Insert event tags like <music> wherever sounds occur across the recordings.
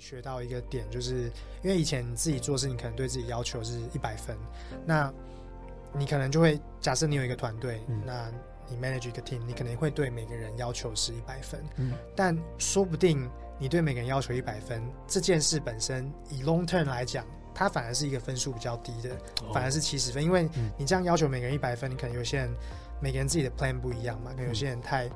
学到一个点，就是因为以前你自己做事，你可能对自己要求是一百分，那你可能就会假设你有一个团队，嗯、那你 manage 一个 team，你可能会对每个人要求是一百分，嗯，但说不定你对每个人要求一百分，这件事本身以 long term 来讲，它反而是一个分数比较低的，哦、反而是七十分，因为你这样要求每个人一百分，你可能有些人每个人自己的 plan 不一样嘛，可能有些人太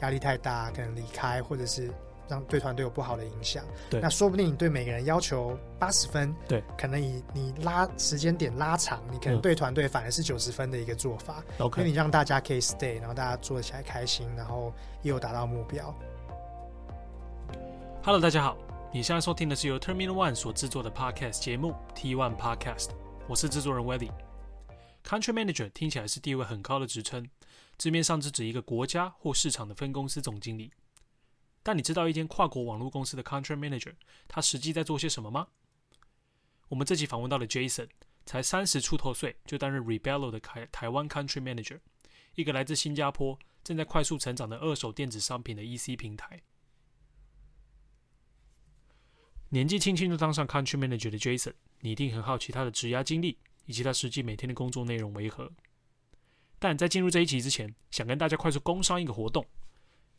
压力太大，可能离开或者是。让对团队有不好的影响，对，那说不定你对每个人要求八十分，对，可能以你拉时间点拉长，你可能对团队反而是九十分的一个做法，OK，因为你让大家可以 stay，然后大家做起来开心，然后也有达到目标。Hello，大家好，你现在收听的是由 Terminal One 所制作的 Podcast 节目 T One Podcast，我是制作人 Weddy。Country Manager 听起来是地位很高的职称，字面上是指一个国家或市场的分公司总经理。但你知道一间跨国网络公司的 Country Manager，他实际在做些什么吗？我们这期访问到了 Jason，才三十出头岁就担任 Rebello 的台台湾 Country Manager，一个来自新加坡、正在快速成长的二手电子商品的 EC 平台。年纪轻轻就当上 Country Manager 的 Jason，你一定很好奇他的职涯经历以及他实际每天的工作内容为何。但在进入这一集之前，想跟大家快速工商一个活动。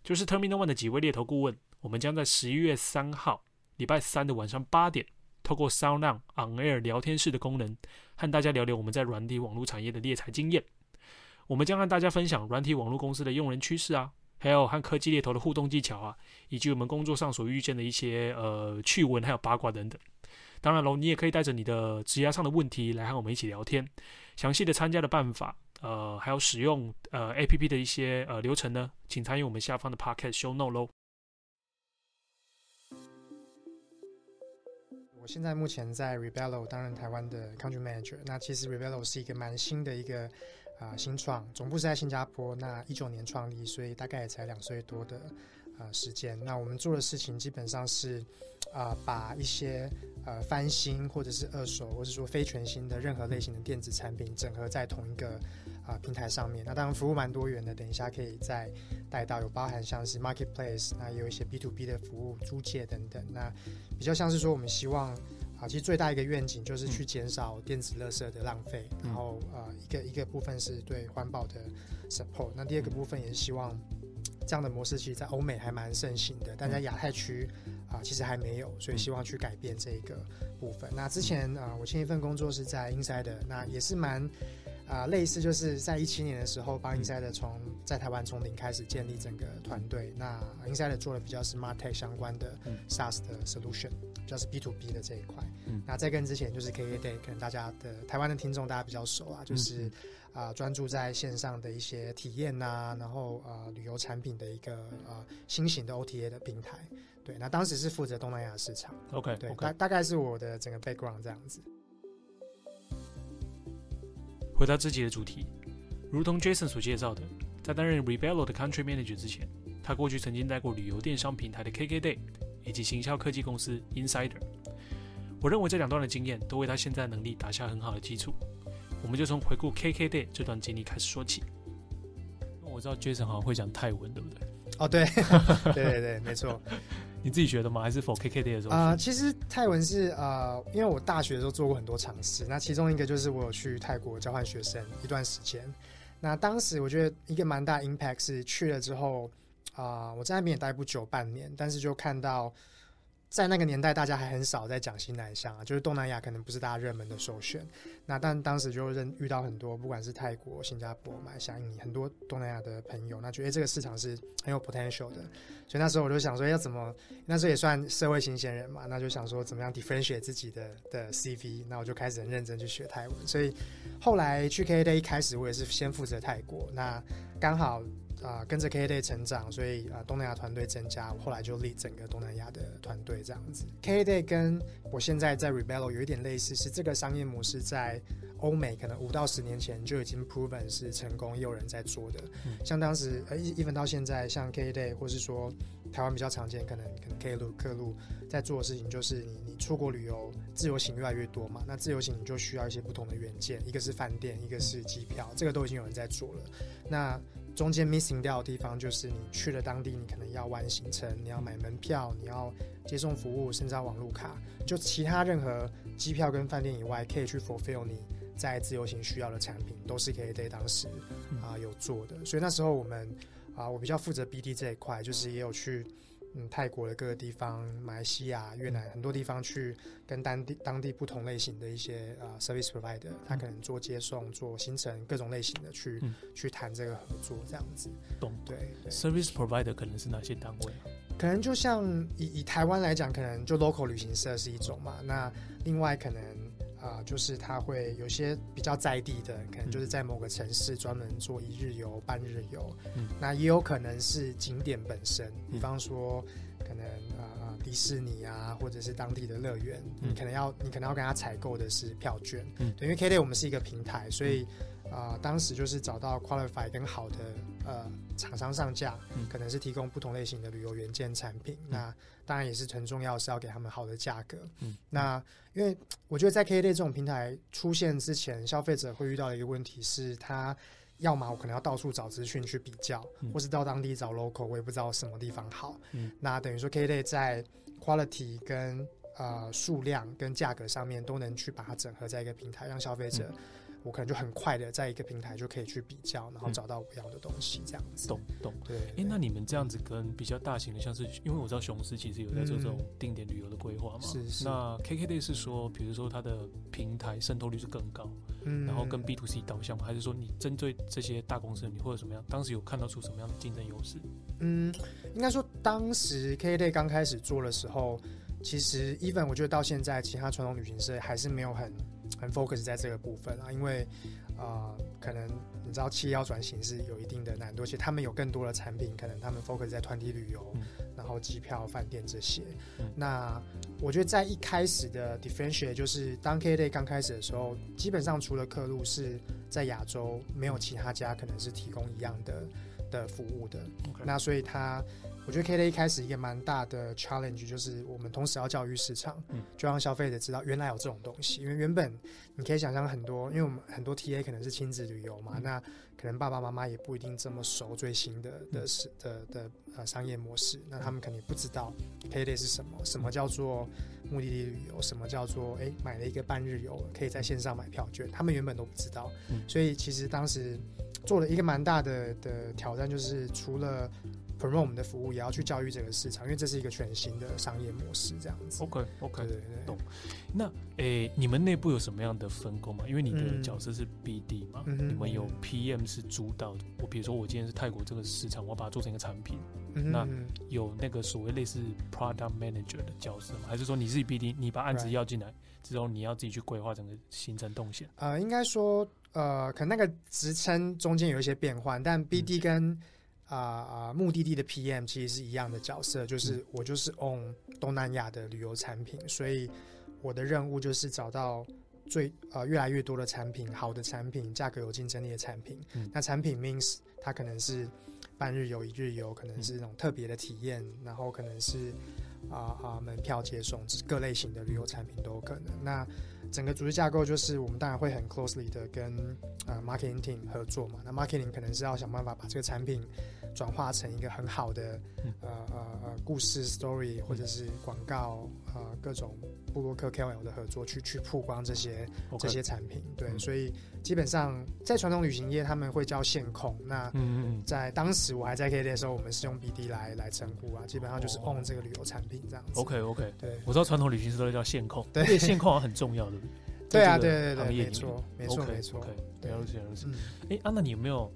就是 Terminal One 的几位猎头顾问，我们将在十一月三号礼拜三的晚上八点，透过 SoundOn Air 聊天室的功能，和大家聊聊我们在软体网络产业的猎才经验。我们将和大家分享软体网络公司的用人趋势啊，还有和科技猎头的互动技巧啊，以及我们工作上所遇见的一些呃趣闻还有八卦等等。当然喽，你也可以带着你的职涯上的问题来和我们一起聊天。详细的参加的办法。呃，还有使用呃 APP 的一些呃流程呢，请参与我们下方的 Podcast Show Note 喽。我现在目前在 Rebello 担任台湾的 Country Manager。那其实 Rebello 是一个蛮新的一个啊、新创，总部是在新加坡。那一九年创立，所以大概也才两岁多的、呃、时间。那我们做的事情基本上是啊、呃、把一些呃翻新或者是二手，或者说非全新的任何类型的电子产品整合在同一个。啊，平台上面，那当然服务蛮多元的，等一下可以再带到，有包含像是 marketplace，那也有一些 B to B 的服务，租借等等。那比较像是说，我们希望啊，其实最大一个愿景就是去减少电子垃圾的浪费，嗯、然后啊，一个一个部分是对环保的 support，那第二个部分也是希望这样的模式，其实在欧美还蛮盛行的，但在亚太区啊，其实还没有，所以希望去改变这个部分。那之前啊，我前一份工作是在 Insider，那也是蛮。啊、呃，类似就是在一七年的时候，帮 Insider 从在台湾从零开始建立整个团队。那 Insider 做的比较是 MarTech 相关的 SaaS 的 solution，比较是 B to B 的这一块。嗯、那再跟之前就是 KKday，可能大家的台湾的听众大家比较熟啊，就是啊、呃、专注在线上的一些体验呐、啊，然后啊、呃、旅游产品的一个呃新型的 OTA 的平台。对，那当时是负责东南亚市场。OK，对，okay. 大大概是我的整个 background 这样子。回到自己的主题，如同 Jason 所介绍的，在担任 Rebello 的 Country Manager 之前，他过去曾经带过旅游电商平台的 KKday 以及行销科技公司 Insider。我认为这两段的经验都为他现在能力打下很好的基础。我们就从回顾 KKday 这段经历开始说起。我知道 Jason 好像会讲泰文，对不对？哦，对，对对对，没错。<laughs> 你自己学的吗？还是 for KKday 的时候？啊、呃，其实泰文是呃，因为我大学的时候做过很多尝试，那其中一个就是我有去泰国交换学生一段时间。那当时我觉得一个蛮大 impact 是去了之后啊、我在那边也待不久，半年，但是就看到。在那个年代，大家还很少在讲新南向啊，就是东南亚可能不是大家热门的首选。那但当时就认遇到很多，不管是泰国、新加坡、马来西亚、印尼，很多东南亚的朋友，那觉得这个市场是很有 potential 的。所以那时候我就想说，要怎么？那时候也算社会新鲜人嘛，那就想说怎么样 differentiate 自己的的 CV。那我就开始很认真去学泰文。所以后来去 KKday 一开始我也是先负责泰国，那刚好。啊、呃，跟着 KKday 成长，所以啊、呃，东南亚团队增加，我后来就立整个东南亚的团队这样子。KKday 跟我现在在 Rebello 有一点类似，是这个商业模式在欧美可能五到十年前就已经 proven 是成功，也有人在做的。嗯、像当时呃，even 到现在，像 KKday 或是说台湾比较常见，可能可能 Klook 客路在做的事情，就是你你出国旅游，自由行越来越多嘛，那自由行你就需要一些不同的元件，一个是饭店，一个是机票，这个都已经有人在做了。那中间 missing 掉的地方就是你去了当地，你可能要玩行程，你要买门票，你要接送服务，甚至要网路卡，就其他任何机票跟饭店以外，可以去 fulfill 你在自由行需要的产品，都是可以在当时啊、呃、有做的。所以那时候我们啊、呃，我比较负责 BD 这一块，就是也有去。嗯，泰国的各个地方，马来西亚、越南很多地方去跟当地当地不同类型的一些啊、呃、service provider，他可能做接送、做行程各种类型的去、嗯、去谈这个合作，这样子。懂对，对，service provider 可能是哪些单位？可能就像以以台湾来讲，可能就 local 旅行社是一种嘛。那另外可能。啊、呃，就是他会有些比较在地的，可能就是在某个城市专门做一日游、半日游。嗯，那也有可能是景点本身，嗯、比方说可能啊、呃、迪士尼啊，或者是当地的乐园，嗯、你可能要你可能要跟他采购的是票券。嗯，对，因为 KKday 我们是一个平台，所以。啊、呃，当时就是找到 qualify 跟好的呃厂商上架，嗯、可能是提供不同类型的旅游元件产品。嗯、那当然也是很重要，是要给他们好的价格。嗯，那因为我觉得在 KKday 这种平台出现之前，消费者会遇到的一个问题是，他要么我可能要到处找资讯去比较，嗯、或是到当地找 local，我也不知道什么地方好。嗯，那等于说 KKday 在 quality 跟呃数量跟价格上面都能去把它整合在一个平台，让消费者。我可能就很快的在一个平台就可以去比较，然后找到我要的东西，这样子。懂懂。对。哎、欸，那你们这样子跟比较大型的，像是因为我知道雄狮其实有在做这种定点旅游的规划嘛。是是。那 KKday 是说，比如说它的平台渗透率是更高，嗯，然后跟 B to C 导向吗？还是说你针对这些大公司，你或者什么样？当时有看到出什么样的竞争优势？嗯，应该说当时 KKday 刚开始做的时候，其实 even 我觉得到现在，其他传统旅行社还是没有很。很 focus 在这个部分啊，因为啊、呃，可能你知道企业要转型是有一定的难度，而且他们有更多的产品，可能他们 focus 在团体旅游，嗯、然后机票、饭店这些。嗯、那我觉得在一开始的 differentiate 就是当 KKday 刚开始的时候，基本上除了客路是在亚洲，没有其他家可能是提供一样的的服务的。那所以他。我觉得 KKday 一开始一个蛮大的 challenge 就是我们同时要教育市场，嗯，就让消费者知道原来有这种东西。因为原本你可以想象很多，因为我们很多 TA 可能是亲子旅游嘛，嗯、那可能爸爸妈妈也不一定这么熟最新的的是的的呃商业模式，那他们肯定不知道 KKday 是什么，什么叫做目的地旅游，什么叫做哎买了一个半日游可以在线上买票券，他们原本都不知道。嗯、所以其实当时做了一个蛮大的的挑战，就是除了 promote 我们的服务，也要去教育这个市场，因为这是一个全新的商业模式，这样子。OK OK，对对对，懂。那诶、欸，你们内部有什么样的分工吗？因为你的角色是 BD 嘛，嗯、你们有 PM 是主导的。我比如说，我今天是泰国这个市场，我要把它做成一个产品，嗯、那有那个所谓类似 Product Manager 的角色吗？还是说你自己 BD，你把案子要进来之后，你要自己去规划整个行程动线？呃，应该说，呃，可能那个职称中间有一些变换，但 BD 跟、嗯啊啊、呃！目的地的 PM 其实是一样的角色，就是我就是 own 东南亚的旅游产品，所以我的任务就是找到最呃越来越多的产品，好的产品，价格有竞争力的产品。嗯、那产品 means 它可能是半日游、一日游，可能是那种特别的体验，嗯、然后可能是啊啊、呃、门票接送，各类型的旅游产品都有可能。那整个组织架构就是，我们当然会很 closely 的跟呃 marketing team 合作嘛。那 marketing 可能是要想办法把这个产品转化成一个很好的呃呃呃故事 story，或者是广告呃各种布洛克 KOL 的合作，去去曝光这些这些产品。对，所以基本上在传统旅行业他们会叫线控。那在当时我还在 KKday 的时候，我们是用 BD 来来称呼啊，基本上就是 own 这个旅游产品这样子。OK OK，对，我知道传统旅行社都叫线控，对，线控好像很重要的。对啊，对对对，没错，没错，没错。OK，了解了解。哎，安娜你有没有？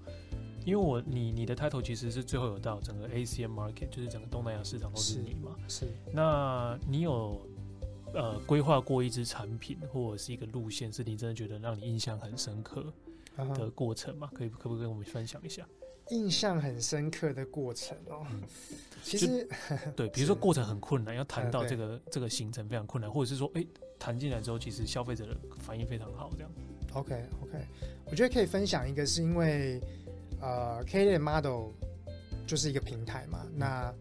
因为我你你的 title 其实是最后有到整个 ASEAN market，就是整个东南亚市场都是你嘛？是。那你有呃规划过一支产品或者是一个路线，是你真的觉得让你印象很深刻的过程吗？可以可不可以跟我们分享一下？印象很深刻的过程哦。其实对，比如说过程很困难，要谈到这个这个行程非常困难，或者是说哎。谈进来之后，其实消费者的反应非常好，这样。OK OK，我觉得可以分享一个，是因为呃，KKday model 就是一个平台嘛。那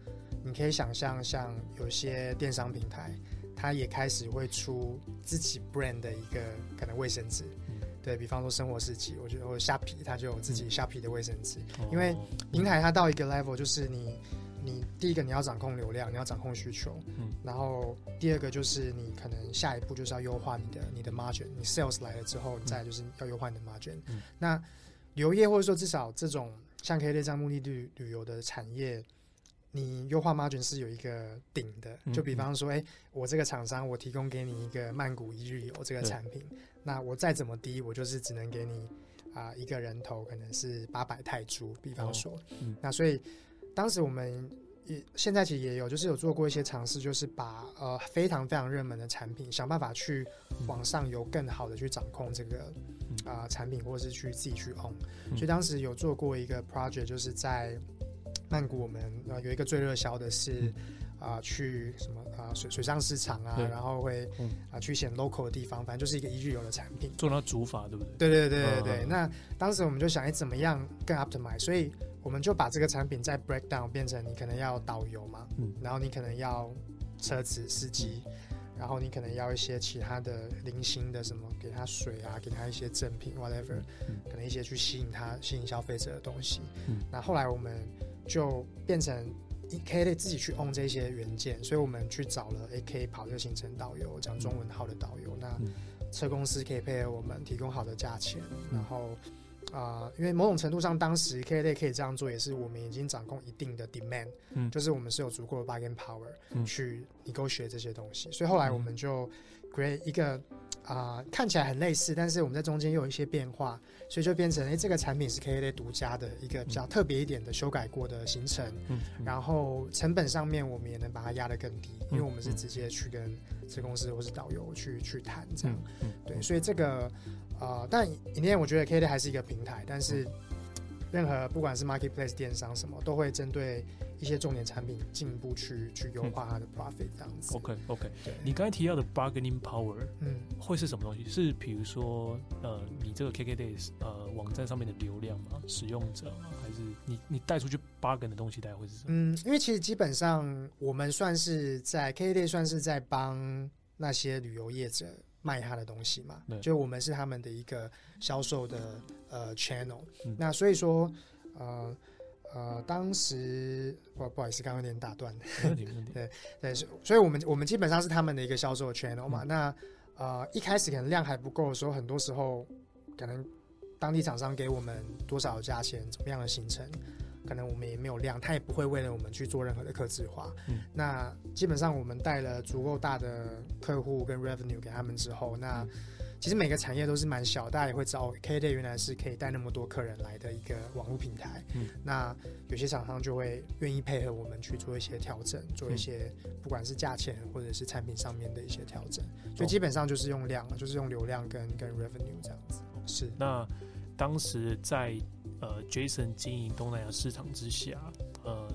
你可以想象，像有些电商平台，它也开始会出自己 brand 的一个可能卫生纸。嗯、对，比方说生活市集，我觉得或者虾皮，它就有自己虾皮的卫生纸。哦、因为平台它到一个 level，就是你你第一个你要掌控流量，你要掌控需求，嗯，然后第二个就是你可能下一步就是要优化你的你的 margin，你 sales 来了之后，再就是要优化你的 margin。嗯、那旅游业或者说至少这种像 KKday 这样目的地旅游的产业。你优化 margin 是有一个顶的，就比方说，哎、欸，我这个厂商，我提供给你一个曼谷一日游这个产品，那我再怎么低，我就是只能给你啊、呃、一个人头可能是八百泰铢，比方说，哦嗯、那所以当时我们也现在其实也有，就是有做过一些尝试，就是把呃非常非常热门的产品，想办法去往上游更好的去掌控这个啊、呃、产品，或者是去自己去 own，所以当时有做过一个 project，就是在。曼谷我们呃有一个最热销的是啊、去什么啊、呃、水水上市场啊，然后会啊、去选 local 的地方，反正就是一个一日游的产品。做到主法对不对？对对对对对。嗯、那当时我们就想，哎，怎么样更 optimize？所以我们就把这个产品再 break down，变成你可能要导游嘛，嗯，然后你可能要车子司机，嗯、然后你可能要一些其他的零星的什么，给他水啊，给他一些赠品 whatever，、嗯、可能一些去吸引他吸引消费者的东西。嗯，那后来我们。就变成 KKday 自己去 own 这些元件，所以我们去找了 AK 跑这个行程导游，讲中文好的导游。那车公司可以配合我们提供好的价钱，然后啊、呃，因为某种程度上，当时 KKday 可以这样做，也是我们已经掌控一定的 demand，嗯，就是我们是有足够的 bargain power 去 negotiate 这些东西，所以后来我们就 create 一个。啊、呃，看起来很类似，但是我们在中间又有一些变化，所以就变成哎、欸，这个产品是 KKday 独家的一个比较特别一点的修改过的行程，嗯嗯、然后成本上面我们也能把它压得更低，因为我们是直接去跟这公司或是导游去去谈这样，对，所以这个呃，但今天我觉得 KKday 还是一个平台，但是任何不管是 marketplace 电商什么，都会针对。一些重点产品进一步去去优化它的 profit 这样子。OK OK，对你刚才提到的 bargaining power，嗯，会是什么东西？是比如说，呃，你这个 KKday 呃网站上面的流量吗？使用者吗？还是你你带出去 bargain 的东西大概会是什么？嗯，因为其实基本上我们算是在 KKday 算是在帮那些旅游业者卖他的东西嘛，对就我们是他们的一个销售的呃 channel，嗯，那所以说呃。呃，当时不不好意思，刚刚有点打断。<laughs> 对对，所以我们我们基本上是他们的一个销售 channel 嘛。嗯、那呃，一开始可能量还不够的时候，很多时候可能当地厂商给我们多少价钱，怎么样的行程，可能我们也没有量，他也不会为了我们去做任何的客制化。嗯、那基本上我们带了足够大的客户跟 revenue 给他们之后，那。嗯其实每个产业都是蛮小，大家也会知道，KKday 原来是可以带那么多客人来的一个网络平台。嗯，那有些厂商就会愿意配合我们去做一些调整，做一些不管是价钱或者是产品上面的一些调整。所以基本上就是用量，就是用流量跟跟 revenue 这样子。是。那当时在呃 Jason 经营东南亚市场之下，呃，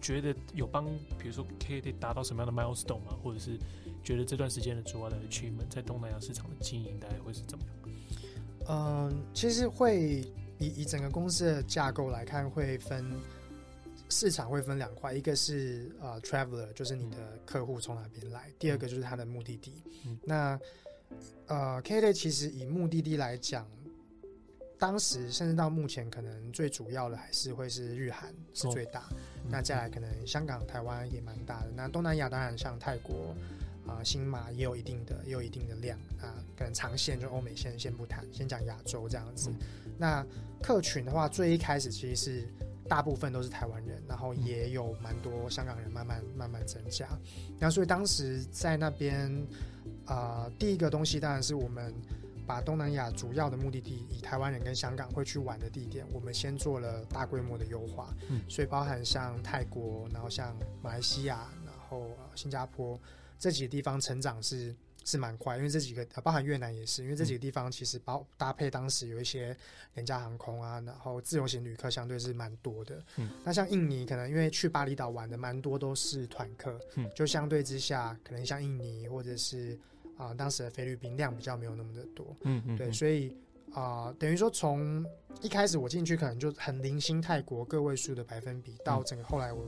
觉得有帮比如说 KKday 达到什么样的 milestone 吗？或者是？觉得这段时间的主要的 achievement 在东南亚市场的经营大概会是怎么样？嗯，其实会以以整个公司的架构来看，会分市场会分两块，一个是呃 traveler，就是你的客户从哪边来；嗯、第二个就是他的目的地。嗯、那呃 KKday 其实以目的地来讲，当时甚至到目前，可能最主要的还是会是日韩是最大，那再来可能香港、台湾也蛮大的。那东南亚当然像泰国。啊，新马也有一定的，也有一定的量啊。可能长线就欧美先先不谈，先讲亚洲这样子。嗯、那客群的话，最一开始其实是大部分都是台湾人，然后也有蛮多香港人慢慢慢慢增加。那所以当时在那边啊，第一个东西当然是我们把东南亚主要的目的地，以台湾人跟香港会去玩的地点，我们先做了大规模的优化。嗯，所以包含像泰国，然后像马来西亚，然后新加坡。这几个地方成长是是蛮快，因为这几个包含越南也是，因为这几个地方其实包搭配当时有一些廉价航空啊，然后自由行旅客相对是蛮多的。嗯，那像印尼可能因为去巴厘岛玩的蛮多都是团客，嗯，就相对之下可能像印尼或者是啊、呃、当时的菲律宾量比较没有那么的多。嗯嗯，对，所以啊、呃、等于说从一开始我进去可能就很零星泰国个位数的百分比，到整个后来我。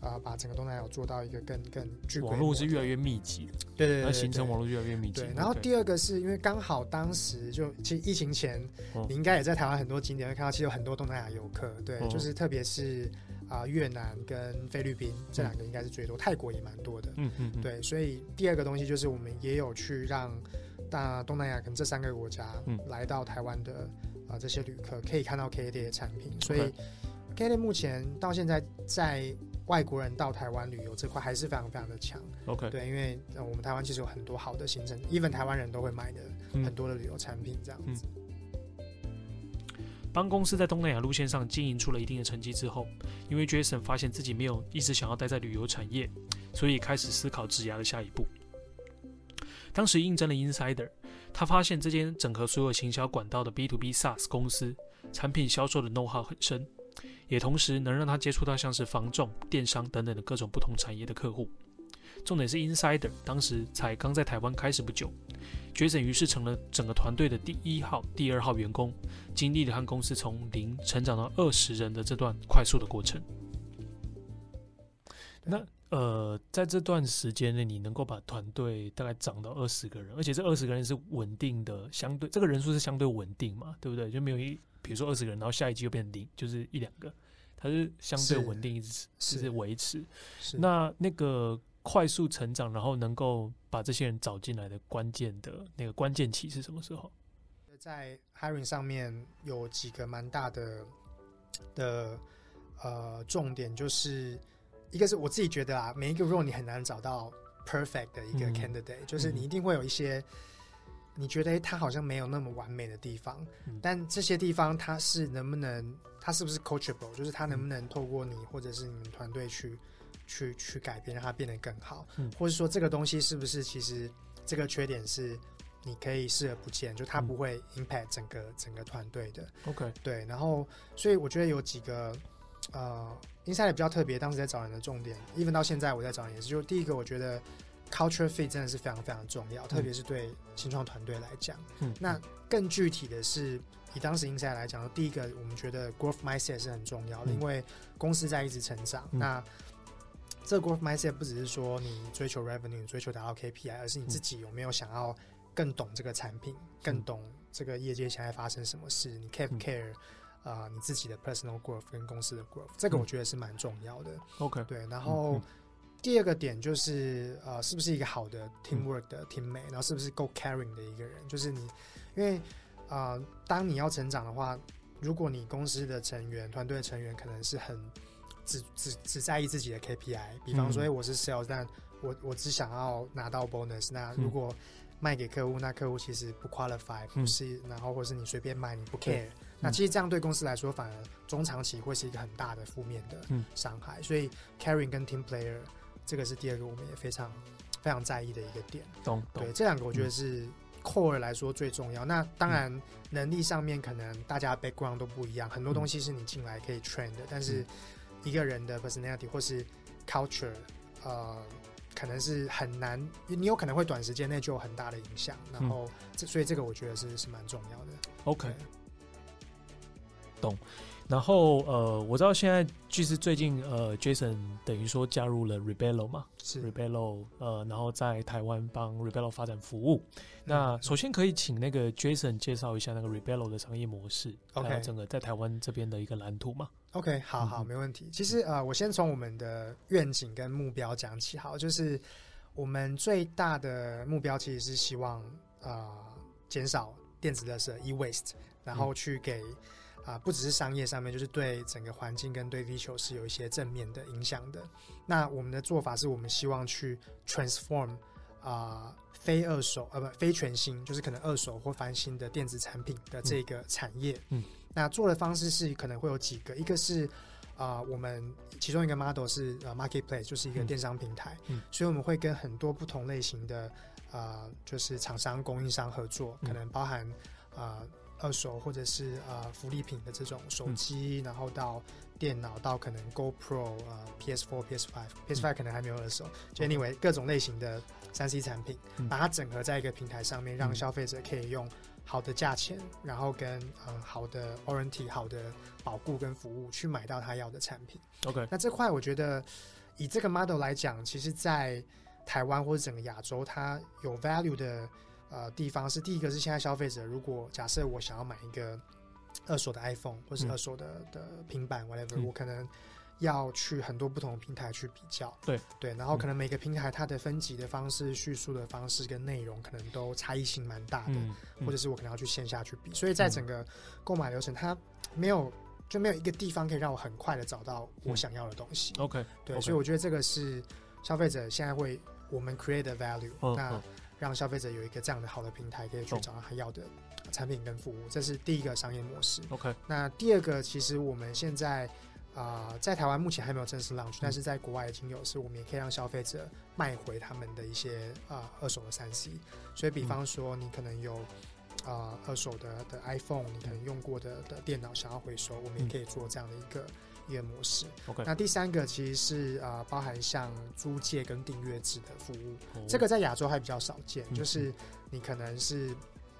啊、呃，把整个东南亚做到一个更更具网络是越来越密集的，对对对，对，形成网络越来越密集。对，然后第二个是因为刚好当时就其实疫情前，你应该也在台湾很多景点会看到，其实有很多东南亚游客，对，就是特别是啊、呃、越南跟菲律宾这两个应该是最多，泰国也蛮多的，嗯嗯，对，所以第二个东西就是我们也有去让大东南亚可能这三个国家来到台湾的啊、呃、这些旅客可以看到 KKday 的产品，所以 KKday 目前到现在在。外国人到台湾旅游这块还是非常非常的强，OK，对，因为我们台湾其实有很多好的行程，even 台湾人都会买的很多的旅游产品这样子。当公司在东南亚路线上经营出了一定的成绩之后，因为 Jason 发现自己没有一直想要待在旅游产业，所以开始思考职涯的下一步。当时应征了 Insider，他发现这间整合所有行销管道的 B to B SaaS 公司，产品销售的 know-how 很深。也同时能让他接触到像是房仲、电商等等的各种不同产业的客户。重点是 Insider 当时才刚在台湾开始不久，Jason 于是成了整个团队的第一号、第二号员工，经历了和公司从零成长到二十人的这段快速的过程。那呃，在这段时间内，你能够把团队大概涨到二十个人，而且这二十个人是稳定的，相对这个人数是相对稳定嘛，对不对？就没有一。比如说二十个人，然后下一季又变成零，就是一两个，它是相对稳定，一直是是维持。那那个快速成长，然后能够把这些人找进来的关键的那个关键期是什么时候？在 hiring 上面有几个蛮大的的呃重点，就是一个是我自己觉得啊，每一个 role 你很难找到 perfect 的一个 candidate，、嗯、就是你一定会有一些。你觉得他好像没有那么完美的地方，嗯、但这些地方他是能不能，他是不是 coachable，就是他能不能透过你或者是你们团队去去去改变，让它变得更好，嗯、或者说这个东西是不是其实这个缺点是你可以视而不见，就它不会 impact 整个、嗯、整个团队的。OK，对，然后所以我觉得有几个呃 Insider 比较特别，当时在找人的重点，even 到现在我在找人也是，就第一个我觉得。Culture fit 真的是非常非常重要，嗯、特别是对新创团队来讲。嗯，那更具体的是，以当时 Insider 来讲，第一个我们觉得 growth mindset 是很重要的，嗯、因为公司在一直成长。嗯、那这个 growth mindset 不只是说你追求 revenue、追求达到 KPI，而是你自己有没有想要更懂这个产品，嗯、更懂这个业界现在发生什么事？你 care 不 care 啊？你自己的 personal growth 跟公司的 growth，这个我觉得是蛮重要的。OK，对，然后。嗯第二个点就是，呃，是不是一个好的 teamwork 的 teammate，然后是不是够 caring 的一个人？就是你，因为，呃，当你要成长的话，如果你公司的成员、团队的成员可能是很只只只在意自己的 KPI，比方说，我是 sales，但我我只想要拿到 bonus。那如果卖给客户，那客户其实不 qualify，不是，然后或是你随便卖，你不 care，那其实这样对公司来说，反而中长期会是一个很大的负面的伤害。所以 caring 跟 team player。这个是第二个，我们也非常非常在意的一个点。懂，懂对，这两个我觉得是 core 来说最重要。嗯、那当然，能力上面可能大家 background 都不一样，很多东西是你进来可以 train 的。嗯、但是一个人的 personality 或是 culture，呃，可能是很难，你有可能会短时间内就有很大的影响。然后，这、嗯、所以这个我觉得是是蛮重要的。OK，懂。然后呃，我知道现在就是最近呃，Jason 等于说加入了 Rebello 嘛，是 Rebello 呃，然后在台湾帮 Rebello 发展服务。嗯、那首先可以请那个 Jason 介绍一下那个 Rebello 的商业模式，OK，还有整个在台湾这边的一个蓝图嘛？OK，好好，没问题。其实呃，我先从我们的愿景跟目标讲起，好，就是我们最大的目标其实是希望呃减少电子垃圾 e-waste，然后去给。啊，不只是商业上面，就是对整个环境跟对地球是有一些正面的影响的。那我们的做法是我们希望去 transform 啊，非二手呃不非全新，就是可能二手或翻新的电子产品的这个产业。嗯，那做的方式是可能会有几个，一个是啊，我们其中一个 model 是呃 marketplace，就是一个电商平台。嗯，所以我们会跟很多不同类型的啊，就是厂商供应商合作，可能包含啊。二手或者是呃福利品的这种手机，嗯、然后到电脑，到可能 GoPro 呃 PS4、PS5，PS5 可能还没有二手。就 anyway 各种类型的三 C 产品，嗯、把它整合在一个平台上面，让消费者可以用好的价钱，然后跟呃好的 warranty、好的保固跟服务去买到他要的产品。OK，那这块我觉得以这个 model 来讲，其实，在台湾或者整个亚洲，它有 value 的呃地方是第一个是现在消费者，如果假设我想要买一个二手的 iPhone 或是二手的、嗯、的平板 whatever，、嗯、我可能要去很多不同的平台去比较，对。对，然后可能每个平台它的分级的方式、叙述的方式跟内容可能都差异性蛮大的、或者是我可能要去线下去比，所以在整个购买流程，它没有。就没有一个地方可以让我很快的找到我想要的东西。嗯、OK，对，okay. 所以我觉得这个是消费者现在会我们 create the value，、嗯、那让消费者有一个这样的好的平台可以去找到他要的产品跟服务，嗯、这是第一个商业模式。OK，那第二个其实我们现在啊、呃，在台湾目前还没有正式 launch，、嗯、但是在国外已经有，是我们也可以让消费者卖回他们的一些啊、呃、二手的三 C。所以比方说你可能有。啊、呃，二手的的 iPhone，你可能用过的的电脑想要回收，我们也可以做这样的一个、嗯、一个模式。OK，那第三个其实是啊、呃，包含像租借跟订阅制的服务、哦，这个在亚洲还比较少见，嗯、就是你可能是。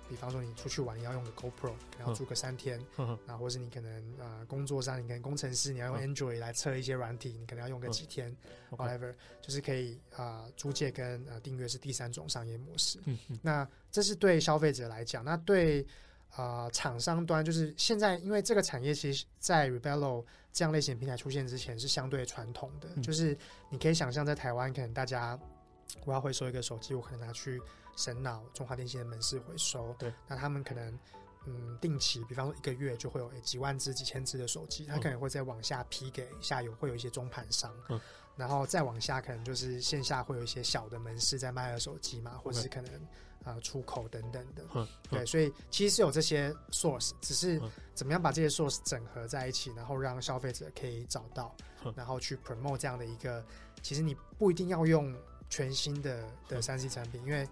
比方说你出去玩，你要用个 GoPro，然后租个三天，然后或是你可能呃工作上，你可能工程师你要用 Android 来测一些软体，你可能要用个几天，whatever，就是可以啊、呃、租借跟呃订阅是第三种商业模式。那这是对消费者来讲，那对啊厂商端就是现在，因为这个产业其实，在 Rebello 这样类型平台出现之前是相对传统的，就是你可以想象在台湾，可能大家我要回收一个手机，我可能拿去。神脑、中华电信的门市回收，对，那他们可能嗯定期，比方说一个月就会有几万只、几千只的手机，他可能会再往下批给下游，会有一些中盘商，嗯，然后再往下可能就是线下会有一些小的门市在卖二手机嘛，或者是可能啊、呃、出口等等的，嗯，对，所以其实是有这些 source，只是怎么样把这些 source 整合在一起，然后让消费者可以找到，然后去 promote 这样的一个，其实你不一定要用全新的的三 C 产品，因为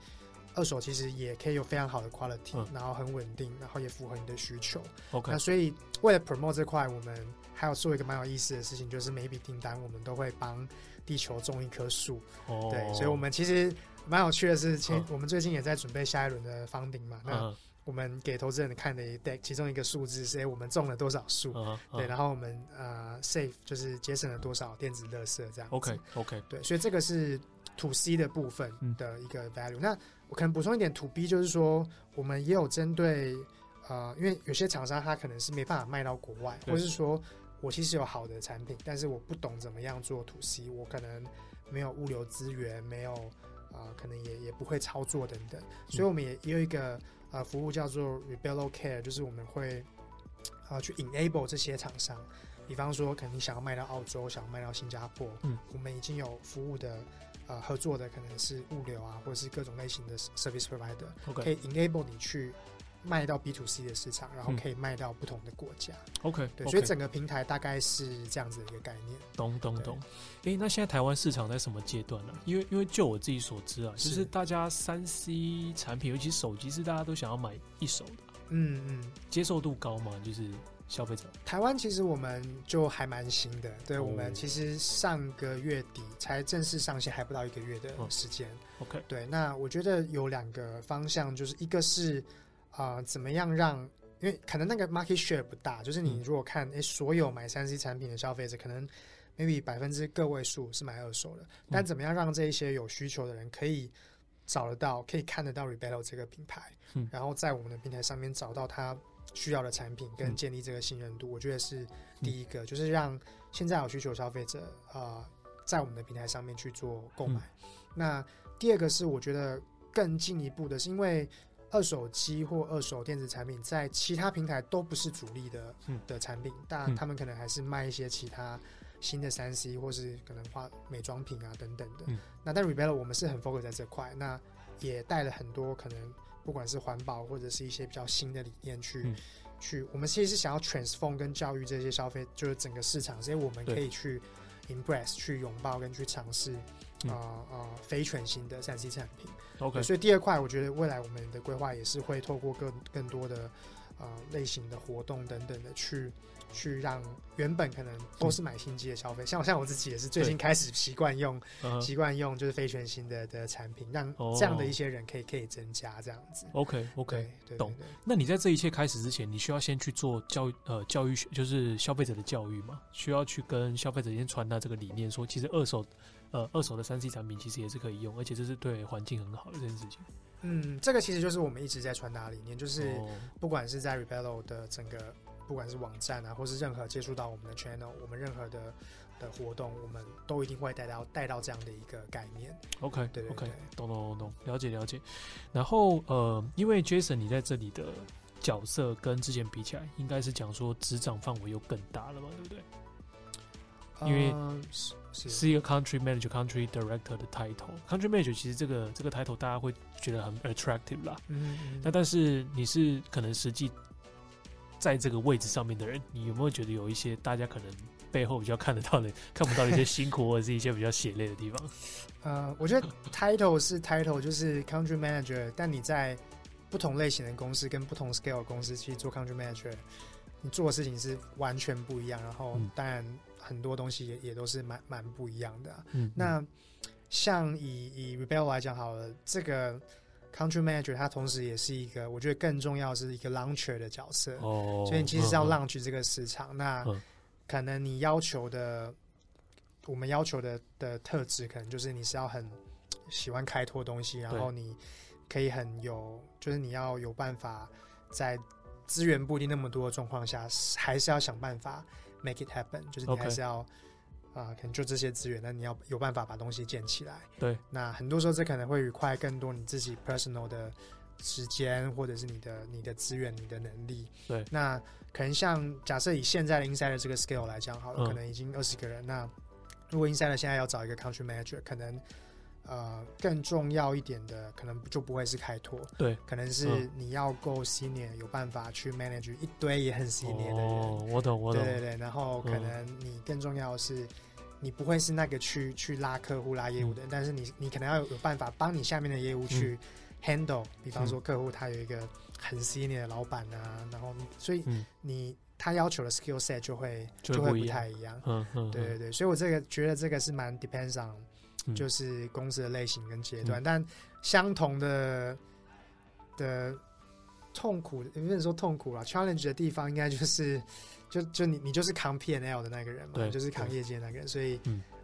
二手其实也可以有非常好的 quality，、嗯、然后很稳定，然后也符合你的需求。OK，那所以为了 promote 这块，我们还要做一个蛮有意思的事情，就是每一笔订单我们都会帮地球种一棵树。哦，对，所以我们其实蛮有趣的是，前、嗯、我们最近也在准备下一轮的 funding 嘛。那我们给投资人看的一 deck，其中一个数字是：哎，我们种了多少树、嗯？对，然后我们呃 save 就是节省了多少电子垃圾这样。OK，OK. 对，所以这个是 to C 的部分的一个 value、嗯。那我可能补充一点，to B 就是说，我们也有针对，呃，因为有些厂商他可能是没办法卖到国外，或者是说我其实有好的产品，但是我不懂怎么样做 to C，我可能没有物流资源，没有，呃，可能也也不会操作等等，所以我们也也有一个呃服务叫做 Rebello Care，就是我们会呃去 enable 这些厂商，比方说可能你想要卖到澳洲，想要卖到新加坡，嗯，我们已经有服务的。呃，合作的可能是物流啊，或者是各种类型的 service provider，okay. 可以 enable 你去卖到 B to C 的市场，然后可以卖到不同的国家。OK，对，所以整个平台大概是这样子的一个概念。懂懂懂。哎、欸，那现在台湾市场在什么阶段呢？因为因为就我自己所知啊，就是大家三 C 产品，尤其手机是大家都想要买一手的。嗯嗯，接受度高嘛，就是。消费者，台湾其实我们就还蛮新的，对、哦、我们其实上个月底才正式上线，还不到一个月的时间、哦。OK，对，那我觉得有两个方向，就是一个是啊、呃，怎么样让，因为可能那个 market share 不大，就是你如果看，诶、欸，所有买三 C 产品的消费者，可能 maybe 百分之个位数是买二手的，但怎么样让这一些有需求的人可以找得到，可以看得到 Rebello 这个品牌、嗯，然后在我们的平台上面找到他。需要的产品跟建立这个信任度，嗯、我觉得是第一个、嗯，就是让现在有需求消费者啊、呃，在我们的平台上面去做购买、嗯。那第二个是我觉得更进一步的，是因为二手机或二手电子产品在其他平台都不是主力的、嗯、的产品，但他们可能还是卖一些其他新的三 C 或是可能化美妆品啊等等的。嗯、那但 Rebello 我们是很 focus 在这块，那也带了很多可能。不管是环保或者是一些比较新的理念去，去、嗯、去，我们其实是想要 transform 跟教育这些消费，就是整个市场，所以我们可以去 embrace 去拥抱跟去尝试啊啊非全新的三 C 产品。OK，所以第二块，我觉得未来我们的规划也是会透过更更多的呃类型的活动等等的去。去让原本可能都是买新机的消费，像像我自己也是最近开始习惯用习惯用就是非全新的的产品，让这样的一些人可以可以增加这样子。OK OK，懂。那你在这一切开始之前，你需要先去做教育呃教育学，就是消费者的教育嘛？需要去跟消费者先传达这个理念，说其实二手呃二手的三 C 产品其实也是可以用，而且这是对环境很好的这件事情。嗯，这个其实就是我们一直在传达理念，就是不管是在 Rebello 的整个。不管是网站啊，或是任何接触到我们的 channel，我们任何的的活动，我们都一定会带到带到这样的一个概念。OK，对，对，对，OK，懂懂懂懂，了解了解。然后呃，因为 Jason 你在这里的角色跟之前比起来，应该是讲说执掌范围又更大了嘛，对不对？因为是是一个 country manager、country director 的 title。country manager 其实这个这个 title 大家会觉得很 attractive 啦。嗯嗯。那但是你是可能实际。在这个位置上面的人，你有没有觉得有一些大家可能背后比较看得到的、看不到的一些 <laughs> 辛苦，或者是一些比较血泪的地方？呃，我觉得 title 是 title，就是 country manager，但你在不同类型的公司跟不同 scale 的公司，去做 country manager，你做的事情是完全不一样。然后，当然很多东西也也都是蛮蛮不一样的、啊。嗯，那像以以 Rebello 来讲好了，这个。Country Manager，他同时也是一个，我觉得更重要是一个 Launcher 的角色。哦，所以你其实是要 launch 这个市场。嗯、那、嗯、可能你要求的，我们要求的的特质，可能就是你是要很喜欢开拓东西，然后你可以很有，就是你要有办法在资源不一定那么多的状况下，还是要想办法 make it happen，就是你还是要。啊，可能就这些资源，那你要有办法把东西建起来。对，那很多时候这可能会 require 更多你自己 personal 的时间，或者是你的你的资源、你的能力。对，那可能像假设以现在的 Insider 这个 scale 来讲，好了，嗯、可能已经二十个人。那如果 Insider 现在要找一个 country manager，可能。呃，更重要一点的，可能就不会是开拓，对，可能是你要够 senior，有办法去 manage 一堆也很 senior 的人。哦，我懂，我懂。对对对，然后可能你更重要的是，你不会是那个去去拉客户、拉业务的人，嗯、但是你你可能要有办法帮你下面的业务去 handle，、嗯、比方说客户他有一个很 senior 的老板啊，然后所以你他要求的 skill set 就会就会不太一样。嗯嗯，对对对，所以我这个觉得这个是蛮 depends on。就是公司的类型跟阶段，嗯、但相同的的痛苦，也不能说痛苦啦，challenge 的地方应该就是，就就你你就是扛 P N L 的那个人嘛，对就是扛业界那个人，所以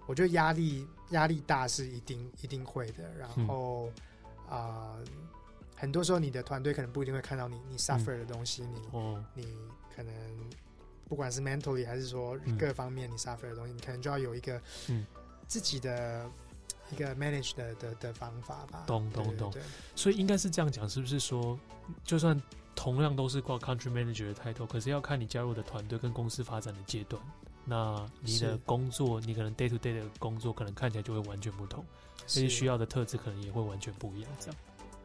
我觉得压力压力大是一定一定会的。然后啊、很多时候你的团队可能不一定会看到你你 suffer 的东西，嗯、你、哦、你可能不管是 mentally 还是说各方面你 suffer 的东西，嗯、你可能就要有一个自己的。一个 manage 的的的方法吧，懂懂懂。所以应该是这样讲，是不是说，就算同样都是挂 country manager 的 title，可是要看你加入的团队跟公司发展的阶段，那你的工作，你可能 day to day 的工作，可能看起来就会完全不同，所以需要的特质可能也会完全不一样。这样，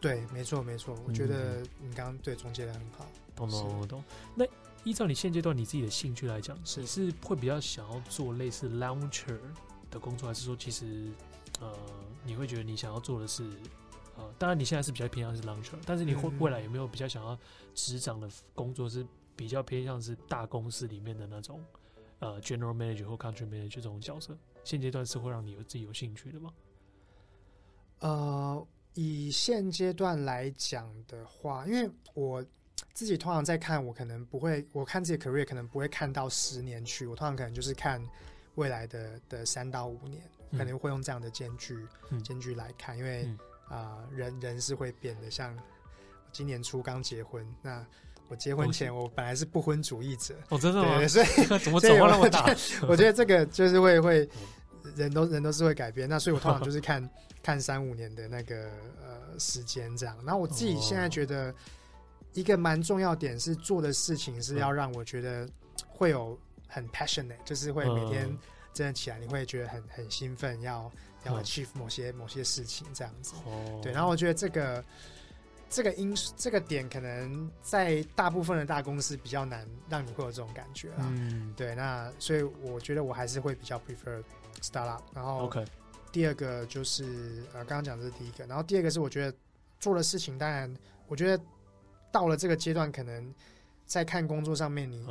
对，没错没错。我觉得你刚刚对总结的很好，懂懂懂懂。那依照你现阶段你自己的兴趣来讲，是你是会比较想要做类似 launcher 的工作，还是说其实？呃，你会觉得你想要做的是，呃，当然你现在是比较偏向是 launcher，但是你会未来有没有比较想要执掌的工作是比较偏向是大公司里面的那种，呃，general manager 或 country manager 这种角色？现阶段是会让你有自己有兴趣的吗？呃，以现阶段来讲的话，因为我自己通常在看，我可能不会，我看自己 career 可能不会看到十年去，我通常可能就是看未来的的三到五年。可能会用这样的间距，间距、嗯、来看，因为啊、人人是会变的。像我今年初刚结婚，那我结婚前我本来是不婚主义者，哦，真的吗？对，所以 <laughs> 怎么走那么大？我觉得这个就是会会，人都人都是会改变。那所以我通常就是看 <laughs> 看三五年的那个呃时间这样。然后我自己现在觉得一个蛮重要点是做的事情是要让我觉得会有很 passionate，就是会每天。真的起来，你会觉得很很兴奋，要要 achieve 某些、嗯、某些事情这样子。哦、对，然后我觉得这个这个因这个点，可能在大部分的大公司比较难让你会有这种感觉啦。嗯，对，那所以我觉得我还是会比较 prefer startup。然后，OK，第二个就是呃，刚刚讲的是第一个，然后第二个是我觉得做的事情，当然我觉得到了这个阶段，可能在看工作上面，你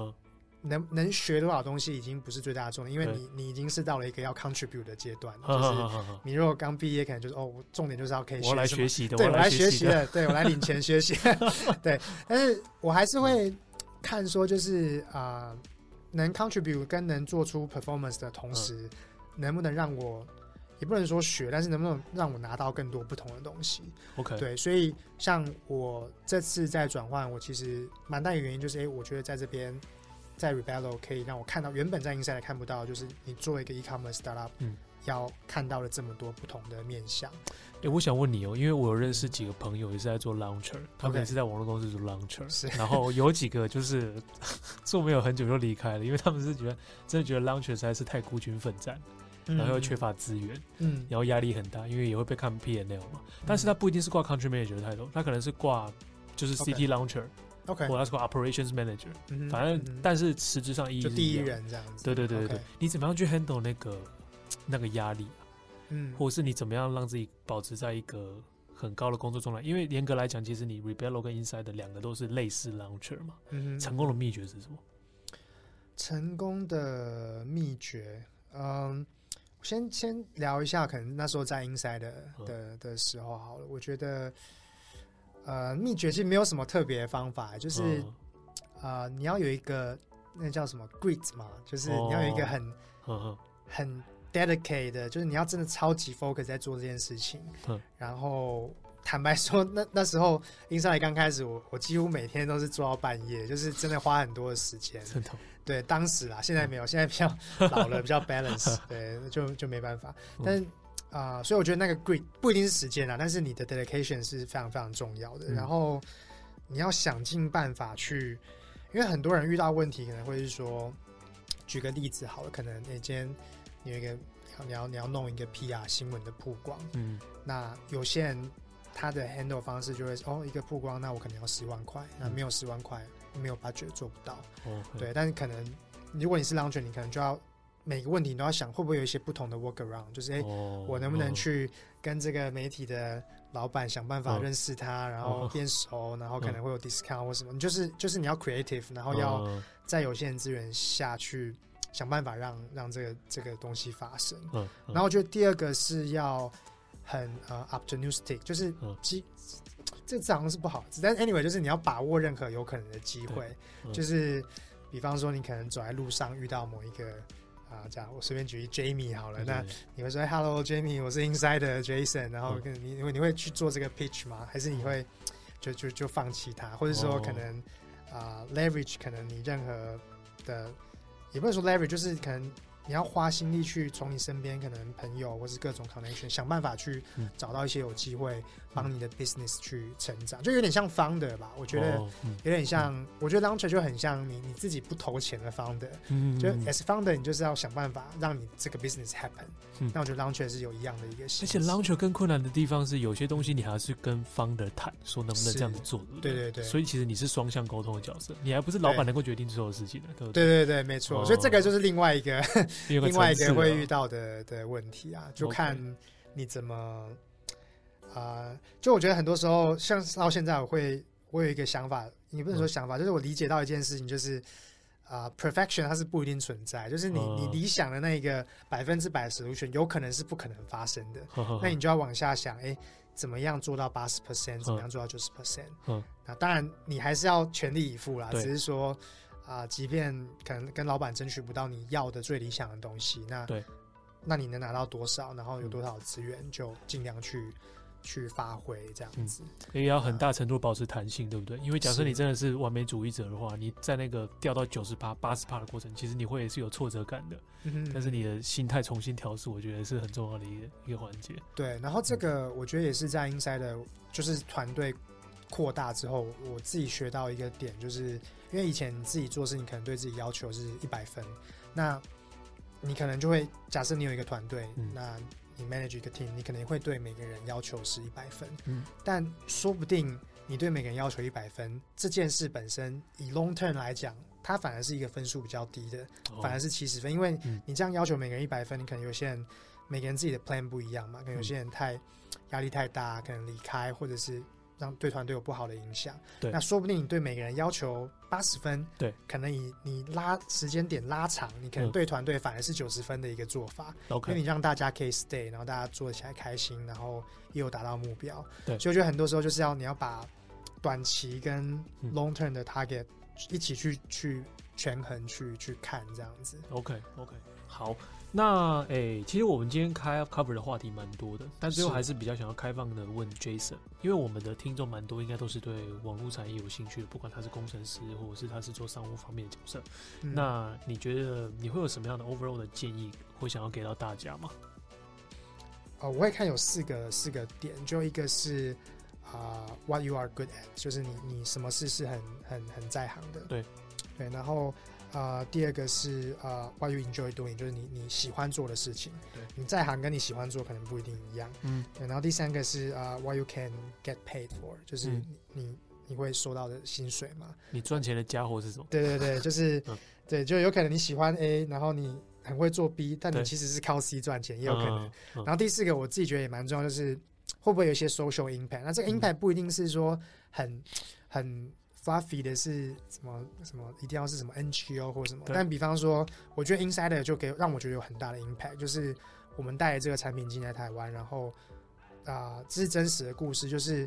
能能学多少东西已经不是最大的重点，因为你你已经是到了一个要 contribute 的阶段，就是你如果刚毕业，可能就是哦，重点就是要可以学我来学习的，对，我来学习的，<laughs> 对我来领钱学习，<laughs> 对，但是我还是会看说，就是啊、呃，能 contribute 跟能做出 performance 的同时，能不能让我。也不能说学，但是能不能让我拿到更多不同的东西？OK，对，所以像我这次在转换，我其实蛮大一个原因就是，哎、欸，我觉得在这边在 Rebello 可以让我看到原本在 Inside 看不到，就是你做一个 e-commerce startup，嗯，要看到了这么多不同的面向。哎、欸，我想问你哦，因为我有认识几个朋友也是在做 launcher，他们也是在网络公司做 launcher，是，然后有几个就是 <laughs> 做没有很久就离开了，因为他们是觉得真的觉得 launcher 实在是太孤军奋战。然后又缺乏资源，嗯，然后压力很大，因为也会被看 P N L 嘛。但是他不一定是挂 Country Manager 的 title，他可能是挂就是 CT Launcher，OK，或者是挂 Operations Manager，反正但是实质上一就第一人这样子。对对对对对，你怎么样去 handle 那个那个压力？嗯，或者是你怎么样让自己保持在一个很高的工作状态？因为严格来讲，其实你 Rebello 跟 Inside 的两个都是类似 Launcher 嘛。嗯，成功的秘诀是什么？成功的秘诀，嗯。先先聊一下，可能那时候在 Inside 的的的时候好了。我觉得，呃，秘诀其实没有什么特别的方法，就是，呃，你要有一个那叫什么 grit 嘛，就是你要有一个很很 dedicated 的，就是你要真的超级 focus 在做这件事情。然后坦白说，那那时候 Inside 刚开始，我我几乎每天都是做到半夜，就是真的花很多的时间。<laughs> 对，当时啦，现在没有，现在比较老了，比较 balance，<laughs> 对，就就没办法。但啊、呃，所以我觉得那个 grit 不一定是时间啊，但是你的 dedication 是非常非常重要的。嗯、然后你要想尽办法去，因为很多人遇到问题，可能会是说，举个例子好了，可能你今天你有一个你要你要弄一个 PR 新闻的曝光，嗯，那有些人他的 handle 方式就会哦，一个曝光，那我可能要十万块，那没有十万块。没有 budget 做不到，Okay. 对，但是可能如果你是 launcher，你可能就要每个问题你都要想，会不会有一些不同的 workaround，就是哎、oh, 我能不能去跟这个媒体的老板想办法认识他，oh, 然后变熟，oh, <laughs> 然后可能会有 discount 或什么，你就是就是你要 creative，然后要在有限资源下去想办法让让这个这个东西发生。Oh, oh. 然后我觉得第二个是要很呃、uh, optimistic，就是基。Oh. 这个好像是不好，但 anyway 就是你要把握任何有可能的机会，嗯、就是比方说你可能走在路上遇到某一个啊，这样我随便举一 Jamie 好了，那你会说 Hello Jamie，我是 Inside 的 Jason，然后跟你你会你会去做这个 pitch 吗？还是你会就就就放弃它，或者说可能啊、哦呃、leverage 可能你任何的也不能说 leverage，就是可能。你要花心力去从你身边可能朋友或是各种 connection 想办法去找到一些有机会帮你的 business 去成长，就有点像 founder 吧？我觉得有点像，我觉得 launcher 就很像你你自己不投钱的 founder，就 as founder 你就是要想办法让你这个 business happen。嗯那我觉得 launcher 是有一样的一个，而且 launcher 更困难的地方是有些东西你还是跟 founder 谈，说能不能这样子做，对对对。所以其实你是双向沟通的角色，你还不是老板能够决定所有事情的，对不对？对对对，没错。所以这个就是另外一个。另外一个 <laughs> 会遇到的的问题啊，就看你怎么啊、呃。就我觉得很多时候，像到现在，我会我有一个想法，你不能说想法，就是我理解到一件事情，就是啊、呃、，perfection 它是不一定存在，就是你你理想的那个百分之百的 solution 有可能是不可能发生的。<laughs> 那你就要往下想，哎，怎么样做到八十 percent？怎么样做到九十 percent？嗯那当然你还是要全力以赴啦，只是说。啊，即便可能跟老板争取不到你要的最理想的东西，那对，那你能拿到多少？然后有多少资源，就尽量去、嗯、去发挥这样子。也要很大程度保持弹性，对不对？因为假设你真的是完美主义者的话，你在那个掉到九十八、八十趴的过程，其实你会也是有挫折感的。但是你的心态重新调试，我觉得是很重要的一个一个环节。对，然后这个我觉得也是在 Inside 的，就是团队扩大之后，我自己学到一个点，就是。因为以前你自己做事，你可能对自己要求是一百分，那你可能就会假设你有一个团队，嗯、那你 manage 一个 team，你可能会对每个人要求是一百分，嗯，但说不定你对每个人要求一百分，这件事本身以 long term 来讲，它反而是一个分数比较低的，哦、反而是七十分，因为你这样要求每个人一百分，你可能有些人每个人自己的 plan 不一样嘛，可能有些人太压力太大，可能离开或者是。让对团队有不好的影响。对，那说不定你对每个人要求八十分，对，可能你你拉时间点拉长，你可能对团队反而是九十分的一个做法。OK，、嗯、因为你让大家可以 stay，然后大家做起来开心，然后也有达到目标。对，所以我觉得很多时候就是要你要把短期跟 long term 的 target 一起去、嗯、去权衡去去看这样子。OK OK，好。那诶、欸，其实我们今天开 cover 的话题蛮多的，但最后还是比较想要开放的问 Jason，因为我们的听众蛮多，应该都是对网络产业有兴趣的，不管他是工程师，或者是他是做商务方面的角色。嗯、那你觉得你会有什么样的 overall 的建议，会想要给到大家吗？哦，我会看有四个四个点，就一个是啊、呃、，what you are good at，就是你你什么事是很很很在行的，对对，然后。啊、呃，第二个是啊、呃、，what you enjoy doing，就是你你喜欢做的事情。对，你在行跟你喜欢做可能不一定一样。嗯，对。然后第三个是啊、呃、，what you can get paid for，就是你、嗯、你，你会收到的薪水嘛？你赚钱的家伙是什么？对对对，<laughs> 就是、嗯、对，就有可能你喜欢 A，然后你很会做 B，但你其实是靠 C 赚钱，也有可能。然后第四个我自己觉得也蛮重要，就是会不会有一些 social impact？那这个 impact 不一定是说很、嗯、很。Fluffy 的是什么什么一定要是什么 NGO 或什么？但比方说，我觉得 Insider 就给让我觉得有很大的 impact，就是我们带这个产品进来台湾，然后啊、呃，这是真实的故事，就是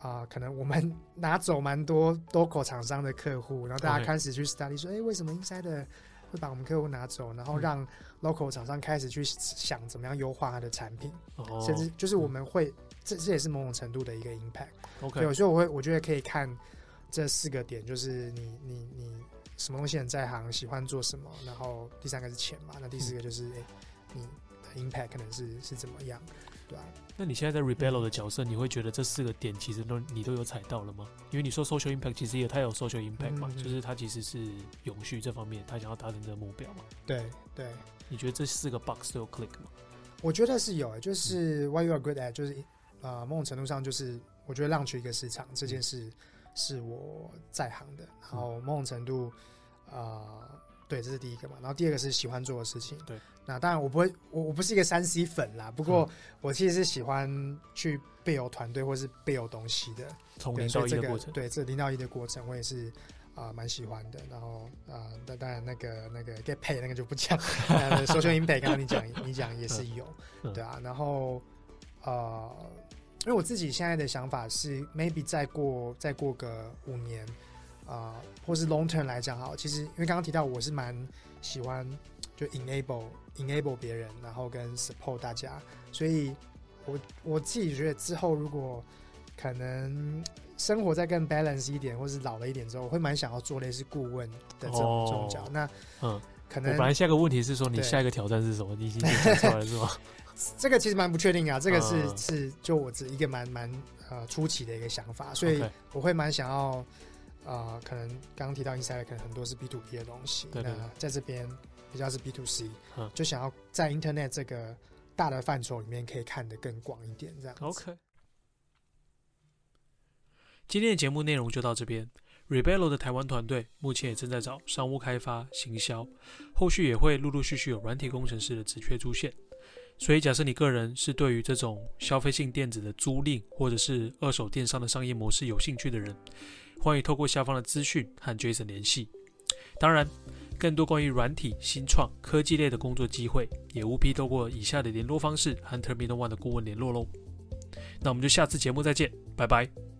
啊、呃，可能我们拿走蛮多 local 厂商的客户，然后大家开始去 study 说，哎、欸，为什么 Insider 会把我们客户拿走？然后让 local 厂商开始去想怎么样优化它的产品，oh. 甚至就是我们会这这也是某种程度的一个 impact。OK，有时候我会我觉得可以看。这四个点就是你你你什么东西很在行，喜欢做什么，然后第三个是钱嘛，那第四个就是你的 impact 可能是是怎么样，对吧、啊？那你现在在 Rebello 的角色，你会觉得这四个点其实都你都有踩到了吗？因为你说 social impact 其实也它有 social impact 嘛，嗯嗯就是它其实是永续这方面，他想要达成这个目标嘛。对对，你觉得这四个 box 都有 click 吗？我觉得是有，就是 what you are good at，就是啊、呃，某种程度上就是我觉得让出一个市场这件事。嗯是我在行的，然后某种程度，啊、呃，对，这是第一个嘛。然后第二个是喜欢做的事情。对，那当然我不会，我我不是一个三 C 粉啦。不过我其实是喜欢去 build 团队或是 build 东西的。从零到一的过程，对，这零到一的过程，我也是啊蛮、呃、喜欢的。然后啊，那、呃、当然那个那个 get pay 那个就不讲。social impact 刚刚你讲你讲也是有，<laughs> 对啊。然后呃。因为我自己现在的想法是，maybe 再过再过个五年，啊、呃，或是 long term 来讲哈，其实因为刚刚提到我是蛮喜欢就 enable enable 别人，然后跟 support 大家，所以我我自己觉得之后如果可能生活再更 balance 一点，或是老了一点之后，我会蛮想要做类似顾问的这种、oh, 这种角。那嗯，可能我本来下一个问题是说，你下一个挑战是什么？你已经讲出来了是吗？<laughs> 这个其实蛮不确定啊，<laughs> 这个是、uh, 是就我自一个蛮蛮呃初期的一个想法，所以我会蛮想要呃，可能刚刚提到 Insider 可能很多是 B to B 的东西，对对对，那在这边比较是 B to C，嗯，就想要在 Internet 这个大的范畴里面可以看得更广一点，这样子。OK，今天的节目内容就到这边。Rebello 的台湾团队目前也正在找商务开发、行销，后续也会陆陆续续有软体工程师的职缺出现。所以，假设你个人是对于这种消费性电子的租赁或者是二手电商的商业模式有兴趣的人，欢迎透过下方的资讯和 Jason 联系。当然，更多关于软体、新创、科技类的工作机会，也务必透过以下的联络方式和 Terminal One 的顾问联络喽。那我们就下次节目再见，拜拜。